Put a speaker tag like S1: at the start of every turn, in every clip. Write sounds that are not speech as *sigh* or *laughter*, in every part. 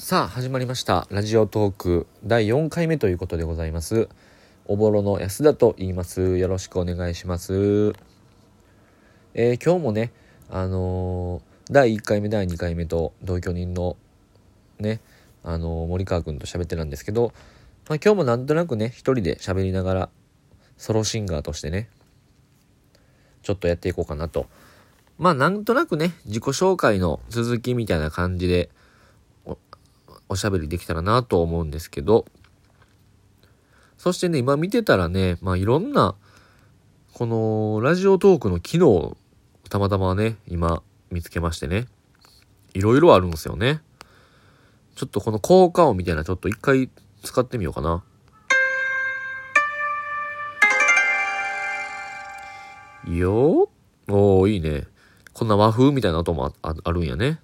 S1: さあ始まりました。ラジオトーク第4回目ということでございます。おぼろの安田と言います。よろしくお願いします。えー、今日もねあのー、第1回目第2回目と同居人のねあのー、森川君と喋ってたんですけど、まあ、今日もなんとなくね一人で喋りながらソロシンガーとしてねちょっとやっていこうかなと。まあなんとなくね自己紹介の続きみたいな感じでおしゃべりできたらなと思うんですけど、そしてね、今見てたらね、まあいろんな、このラジオトークの機能、たまたまね、今見つけましてね、いろいろあるんですよね。ちょっとこの効果音みたいなちょっと一回使ってみようかな。よおー、いいね。こんな和風みたいな音もあるんやね。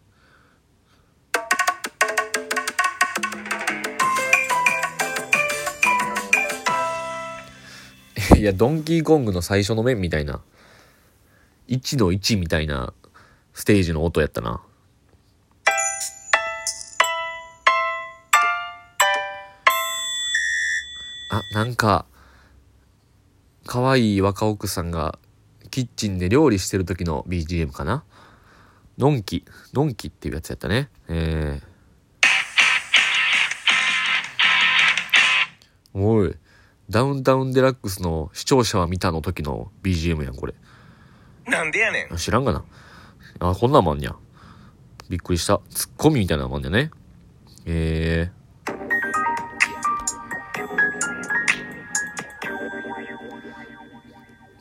S1: いや、ドンキーコングの最初の面みたいな、1の1みたいなステージの音やったな。あ、なんか、可愛い若奥さんがキッチンで料理してる時の BGM かな？のんき、のんきっていうやつやったね。えー。おい。ダウンタウンデラックスの視聴者は見たの時の BGM やん、これ。
S2: なんでやねん。
S1: 知らんがな。あ、こんなんもんにゃ。びっくりした。ツッコミみたいなもんじゃね。えー。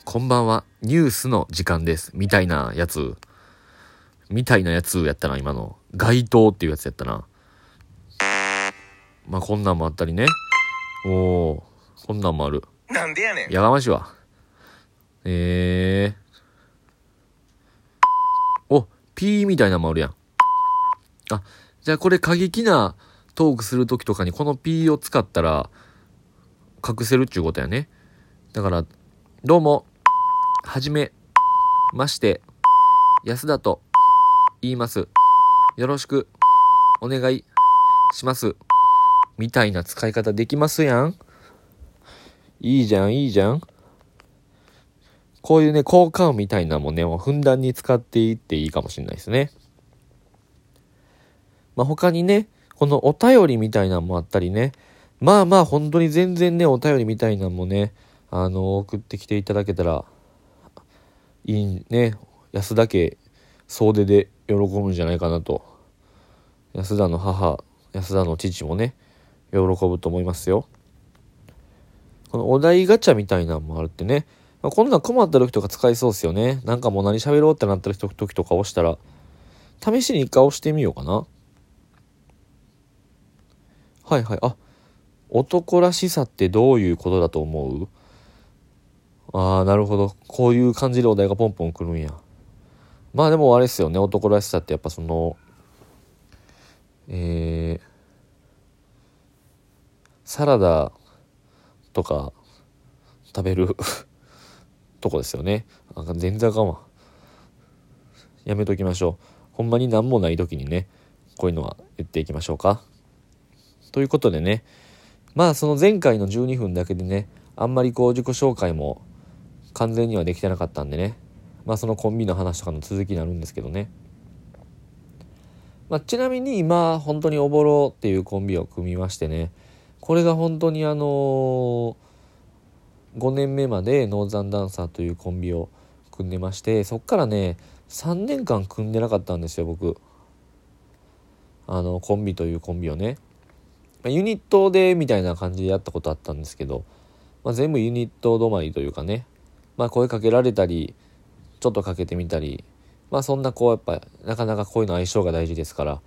S1: こんばんは、ニュースの時間です。みたいなやつ。みたいなやつやったな、今の。街頭っていうやつやったな。まあ、こんなんもあったりね。おー。こんなんもある。
S2: なんでやねん。
S1: やがましいわ。えー。お、ピーみたいなのもあるやん。あ、じゃあこれ過激なトークするときとかにこのピーを使ったら隠せるっちゅうことやね。だから、どうも、はじめ、まして、安田と言います。よろしく、お願いします。みたいな使い方できますやん。いいじゃん、いいじゃん。こういうね、効果音みたいなもんね、もうふんだんに使っていっていいかもしれないですね。まあ、他にね、このお便りみたいなのもあったりね、まあまあ本当に全然ね、お便りみたいなのもね、あの、送ってきていただけたら、いいね、安田家総出で喜ぶんじゃないかなと。安田の母、安田の父もね、喜ぶと思いますよ。このお題ガチャみたいなのもあるってね。まあ、こんなん困った時とか使いそうっすよね。なんかもう何喋ろうってなった時とか押したら、試しに一回押してみようかな。はいはい。あ、男らしさってどういうことだと思う？ああ、なるほど。こういう感じでお題がポンポン来るんや。まあでもあれですよね。男らしさってやっぱその、えー、サラダとか食べる *laughs* とこですよね。あ全然あかんわ。やめときましょう。ほんまに何もない時にね、こういうのは言っていきましょうか。ということでね、まあその前回の12分だけでね、あんまりこう自己紹介も完全にはできてなかったんでね、まあそのコンビの話とかの続きになるんですけどね。まあ、ちなみに今本当におぼろっていうコンビを組みましてね、これが本当にあの、5年目までノーザンダンサーというコンビを組んでましてそっからね3年間組んでなかったんですよ僕。あのコンビというコンビをね。ユニットでみたいな感じでやったことあったんですけど、まあ、全部ユニット止まりというかね、まあ、声かけられたりちょっとかけてみたり。まあそんなこうやっぱなかなかこういうの相性が大事ですから。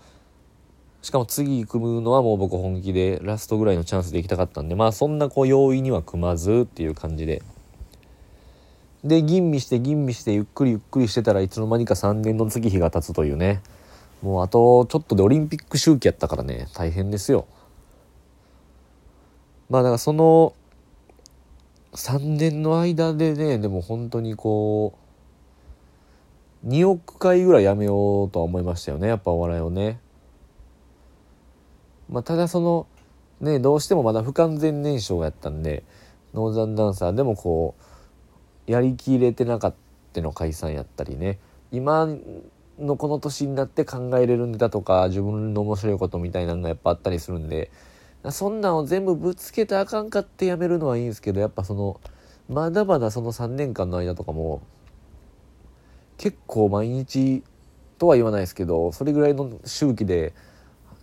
S1: しかも次組むのはもう僕本気でラストぐらいのチャンスで行きたかったんでまあそんなこう容易には組まずっていう感じで。で吟味して吟味してゆっくりゆっくりしてたらいつの間にか3年の月日が経つというね。もうあとちょっとでオリンピック周期やったからね大変ですよ。まあだからその3年の間でねでも本当にこう2億回ぐらいやめようとは思いましたよねやっぱお笑いをね。まあ、ただそのねどうしてもまだ不完全燃焼やったんでノーザンダンサーでもこうやりきれてなかったの解散やったりね。今のこの年になって考えれるんだとか自分の面白いことみたいなのがやっぱあったりするんでそんなんを全部ぶつけてあかんかってやめるのはいいんですけどやっぱそのまだまだその3年間の間とかも結構毎日とは言わないですけどそれぐらいの周期で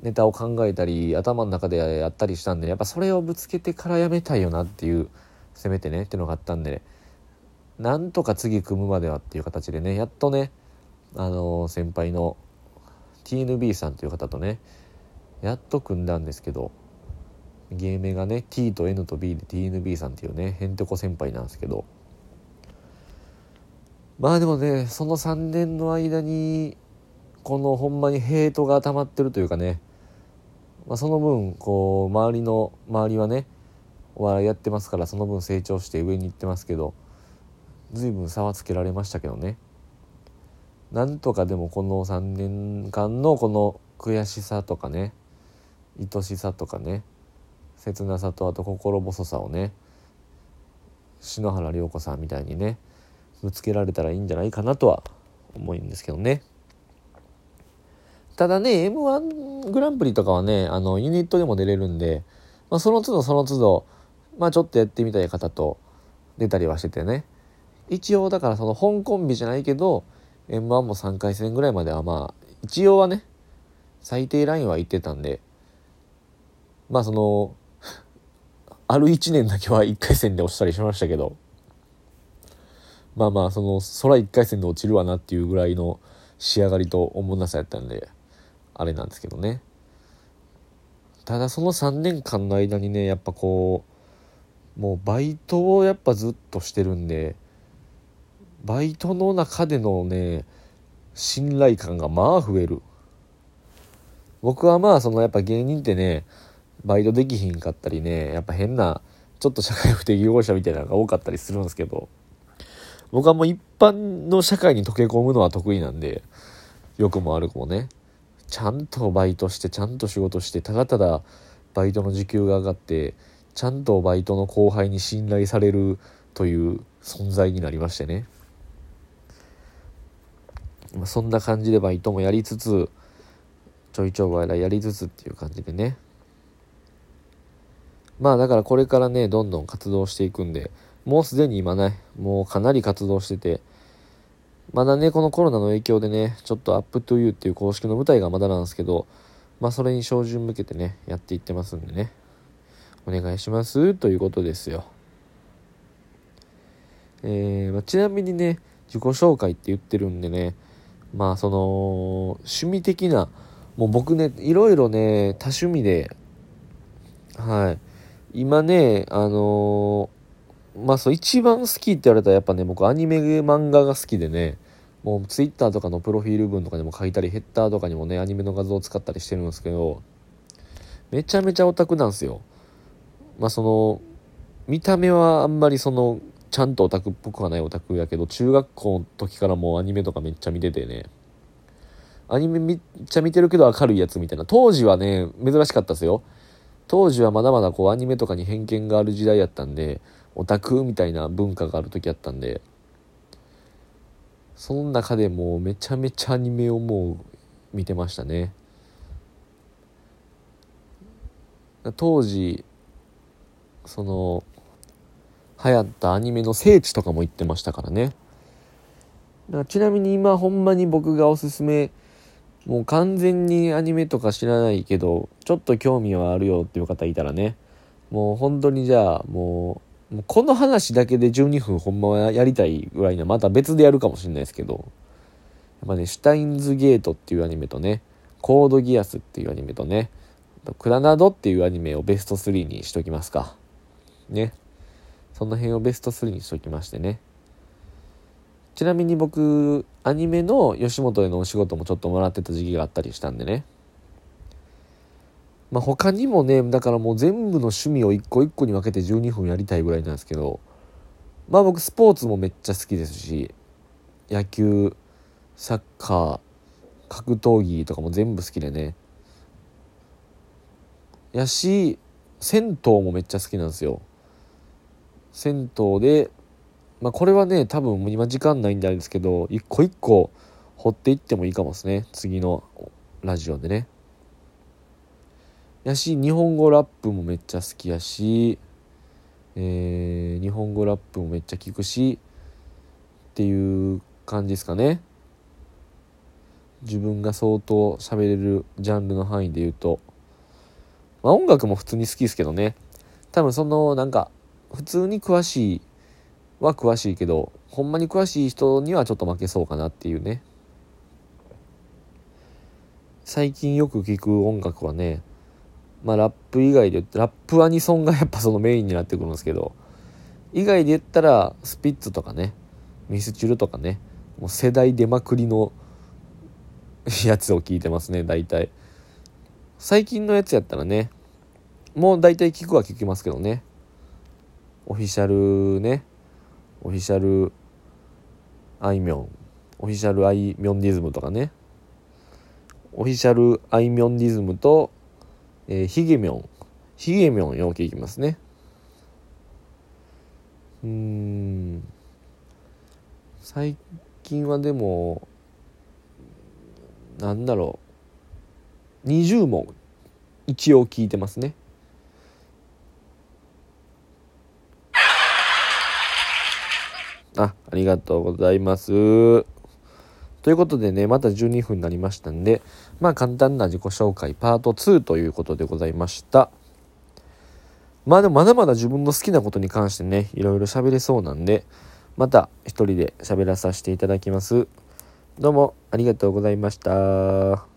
S1: ネタを考えたり頭の中でやったりしたんでやっぱそれをぶつけてからやめたいよなっていうせめてねっていうのがあったんでなんとか次組むまではっていう形でねやっとねあの先輩の TNB さんという方とねやっと組んだんですけど芸名がね T と N と B で TNB さんっていうねへんてこ先輩なんですけど。まあでもねその3年の間にこのほんまにヘイトが溜まってるというかね、まあ、その分こう周りの周りはねお笑いやってますからその分成長して上に行ってますけど随分差はつけられましたけどね。なんとかでもこの3年間のこの悔しさとかね愛しさとかね切なさとあと心細さをね篠原涼子さんみたいにねぶつけられたらいいんじゃないかなとは思うんですけどね。ただね m 1グランプリとかはねあのユニットでも出れるんで、まあ、その都度その都度、まあ、ちょっとやってみたい方と出たりはしててね。一応だからその本コンビじゃないけど m 1も3回戦ぐらいまではまあ一応はね最低ラインは行ってたんでまあその *laughs* ある1年だけは1回戦で落ちたりしましたけどまあまあその空1回戦で落ちるわなっていうぐらいの仕上がりとおもんなさやったんであれなんですけどね。ただその3年間の間にねやっぱこうもうバイトをやっぱずっとしてるんでバイトの中でのね信頼感がまあ増える。僕はまあそのやっぱ芸人ってねバイトできひんかったりねやっぱ変なちょっと社会不適合者みたいなのが多かったりするんですけど僕はもう一般の社会に溶け込むのは得意なんで良くも悪くもね。ちゃんとバイトしてちゃんと仕事してただただバイトの時給が上がってちゃんとバイトの後輩に信頼されるという存在になりましてね。そんな感じでバイトもやりつつちょいちょいお笑いやりつつっていう感じでね。まあだからこれからね、どんどん活動していくんで、もうすでに今ね、もうかなり活動してて、まだね、このコロナの影響でね、ちょっと Up To You っていう公式の舞台がまだなんですけど、まあそれに照準向けてね、やっていってますんでね、お願いしますということですよ。えー、まあ、ちなみにね、自己紹介って言ってるんでね、まあその、趣味的な、もう僕ね、いろいろね、多趣味で、はい。今ね、あの、まあそう、一番好きって言われたらやっぱね、僕アニメ漫画が好きでね、もうツイッターとかのプロフィール文とかにも書いたり、ヘッダーとかにもね、アニメの画像を使ったりしてるんですけど、めちゃめちゃオタクなんですよ。まあその、見た目はあんまりその、ちゃんとオタクっぽくはないオタクやけど、中学校の時からもうアニメとかめっちゃ見ててね、アニメめっちゃ見てるけど明るいやつみたいな。当時はね、珍しかったですよ。当時はまだまだこうアニメとかに偏見がある時代やったんでオタクみたいな文化がある時やったんでその中でもうめちゃめちゃアニメをもう見てましたね。当時その流行ったアニメの聖地とかも行ってましたからね。だからちなみに今ほんまに僕がおすすめもう完全にアニメとか知らないけど、ちょっと興味はあるよっていう方いたらね、もう本当にじゃあ、もう、もうこの話だけで12分ほんまはやりたいぐらいな、また別でやるかもしれないですけど、やっぱね、シュタインズゲートっていうアニメとね、コードギアスっていうアニメとね、クラナドっていうアニメをベスト3にしときますか。ね。その辺をベスト3にしときましてね。ちなみに僕アニメの吉本へのお仕事もちょっともらってた時期があったりしたんでねまあ他にもねだからもう全部の趣味を一個一個に分けて12分やりたいぐらいなんですけどまあ僕スポーツもめっちゃ好きですし野球サッカー格闘技とかも全部好きでね。やし銭湯もめっちゃ好きなんですよ。銭湯でまあこれはね多分今時間ないんであれですけど一個一個掘っていってもいいかもですね。次のラジオでね。やし日本語ラップもめっちゃ好きやし、えー、日本語ラップもめっちゃ聞くしっていう感じですかね。自分が相当喋れるジャンルの範囲で言うと。まあ音楽も普通に好きですけどね。多分そのなんか普通に詳しいは詳しいけどほんまに詳しい人にはちょっと負けそうかなっていうね。最近よく聞く音楽はねまあラップ以外でラップアニソンがやっぱそのメインになってくるんですけど以外で言ったらスピッツとかねミスチルとかねもう世代出まくりの *laughs* やつを聞いてますね大体。最近のやつやったらねもう大体聞くは聞きますけどね。オフィシャルねオフィシャルあいみょんオフィシャルあいみょんディズムとかね。オフィシャルあいみょんディズムと、えー、ヒゲミョン。ヒゲミョンよく聞きますね。うん。最近はでもなんだろう。20問一応聞いてますね。あありがとうございます。ということでねまた12分になりましたんでまあ簡単な自己紹介パート2ということでございましたまあでもまだまだ自分の好きなことに関してねいろいろ喋れそうなんでまた一人で喋らさせていただきます。どうもありがとうございました。